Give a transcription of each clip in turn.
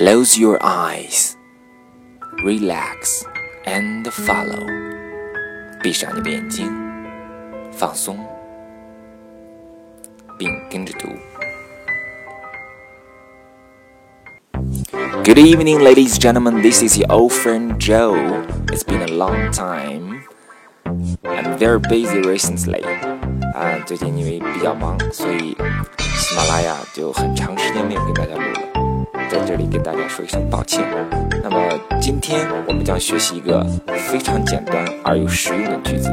Close your eyes, relax and follow. 闭上你的眼睛，放松，并跟着读。Good evening, ladies and gentlemen. This is your old friend Joe. It's been a long time. I'm very busy recently. 啊，最近因为比较忙，所以喜马拉雅就很长时间没有跟大家录了。 在这里跟大家说一声抱歉。那么今天我们将学习一个非常简单而又实用的句子。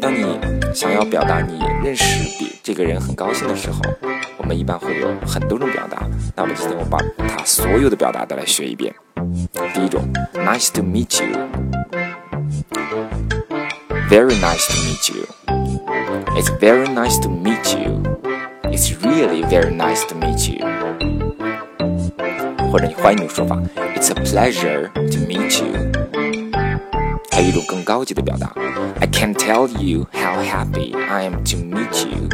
当你想要表达你认识比这个人很高兴的时候，我们一般会有很多种表达。那么今天我把它所有的表达都来学一遍。第一种，Nice to meet you。Very nice to meet you. It's very nice to meet you. It's really very nice to meet you. 或者你换一种说法，It's a pleasure to meet you。还有一种更高级的表达，I can't tell you how happy I am to meet you。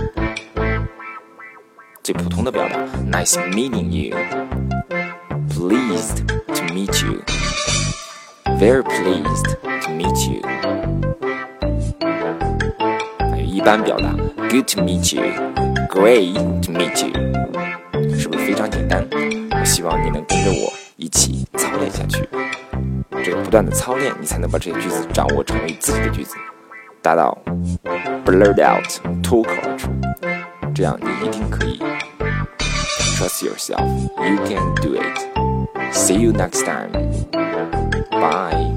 最普通的表达，Nice meeting you。Pleased to meet you。Very pleased to meet you。还有一般表达，Good to meet you。Great to meet you。 希望你能跟着我一起操练下去。这个不断的操练，你才能把这些句子掌握成为自己的句子，达到 blurt out 脱口而出。这样你一定可以。Trust yourself, you can do it. See you next time. Bye.